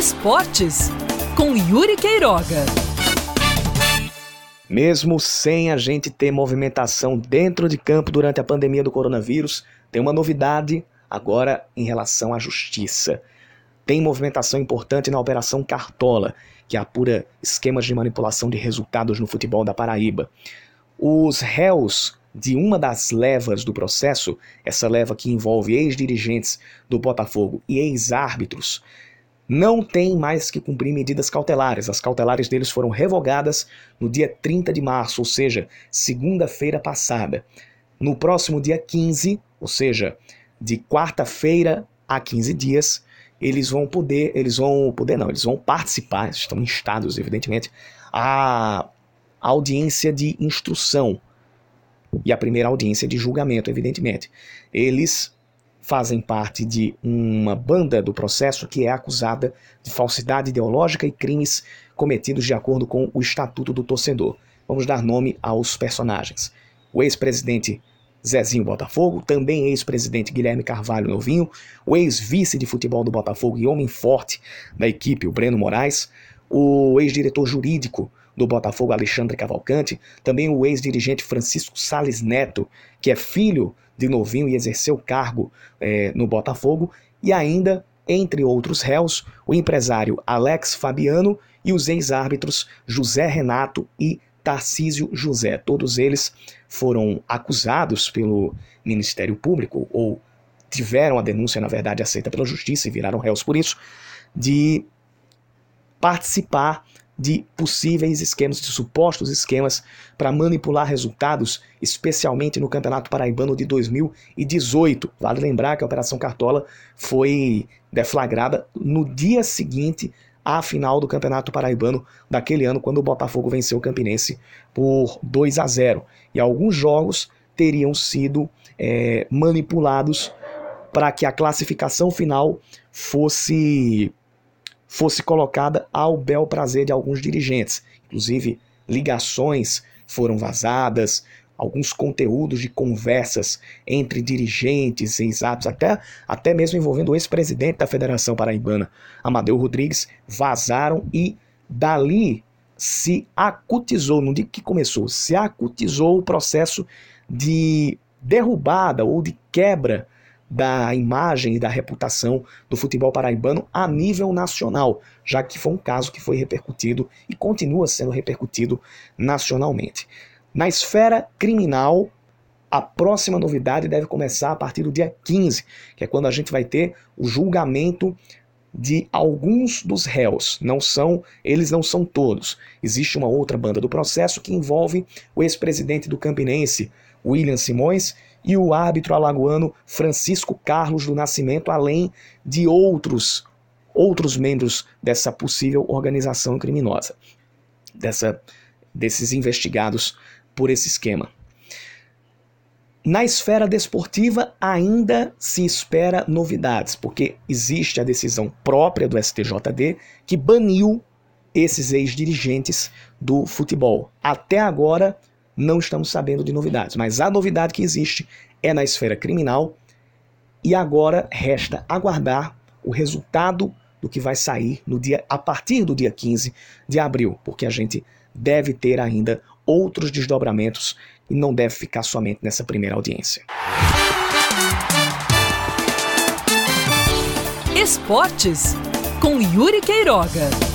Esportes, com Yuri Queiroga. Mesmo sem a gente ter movimentação dentro de campo durante a pandemia do coronavírus, tem uma novidade agora em relação à justiça. Tem movimentação importante na Operação Cartola, que apura esquemas de manipulação de resultados no futebol da Paraíba. Os réus de uma das levas do processo, essa leva que envolve ex-dirigentes do Botafogo e ex-árbitros, não tem mais que cumprir medidas cautelares. As cautelares deles foram revogadas no dia 30 de março, ou seja, segunda-feira passada. No próximo dia 15, ou seja, de quarta-feira a 15 dias, eles vão poder, eles vão poder não, eles vão participar, estão instados, evidentemente, a audiência de instrução e a primeira audiência de julgamento, evidentemente. Eles fazem parte de uma banda do processo que é acusada de falsidade ideológica e crimes cometidos de acordo com o Estatuto do Torcedor. Vamos dar nome aos personagens. O ex-presidente Zezinho Botafogo, também ex-presidente Guilherme Carvalho Novinho, o ex-vice de futebol do Botafogo e homem forte da equipe, o Breno Moraes, o ex-diretor jurídico do Botafogo, Alexandre Cavalcante, também o ex-dirigente Francisco Sales Neto, que é filho de Novinho e exerceu cargo é, no Botafogo, e ainda, entre outros réus, o empresário Alex Fabiano e os ex-árbitros José Renato e Tarcísio José. Todos eles foram acusados pelo Ministério Público, ou tiveram a denúncia, na verdade, aceita pela Justiça e viraram réus por isso, de participar de possíveis esquemas, de supostos esquemas para manipular resultados, especialmente no Campeonato Paraibano de 2018. Vale lembrar que a Operação Cartola foi deflagrada no dia seguinte à final do Campeonato Paraibano daquele ano, quando o Botafogo venceu o Campinense por 2 a 0. E alguns jogos teriam sido é, manipulados para que a classificação final fosse fosse colocada ao bel prazer de alguns dirigentes. Inclusive, ligações foram vazadas, alguns conteúdos de conversas entre dirigentes, ex-atos, até, até mesmo envolvendo o ex-presidente da Federação Paraibana, Amadeu Rodrigues, vazaram e dali se acutizou, não digo que começou, se acutizou o processo de derrubada ou de quebra da imagem e da reputação do futebol paraibano a nível nacional, já que foi um caso que foi repercutido e continua sendo repercutido nacionalmente. Na esfera criminal, a próxima novidade deve começar a partir do dia 15, que é quando a gente vai ter o julgamento de alguns dos réus. Não são, eles não são todos. Existe uma outra banda do processo que envolve o ex-presidente do Campinense, William Simões, e o árbitro alagoano Francisco Carlos do Nascimento, além de outros outros membros dessa possível organização criminosa, dessa, desses investigados por esse esquema. Na esfera desportiva ainda se espera novidades, porque existe a decisão própria do STJD que baniu esses ex-dirigentes do futebol. Até agora, não estamos sabendo de novidades, mas a novidade que existe é na esfera criminal e agora resta aguardar o resultado do que vai sair no dia a partir do dia 15 de abril, porque a gente deve ter ainda outros desdobramentos e não deve ficar somente nessa primeira audiência. Esportes com Yuri Queiroga.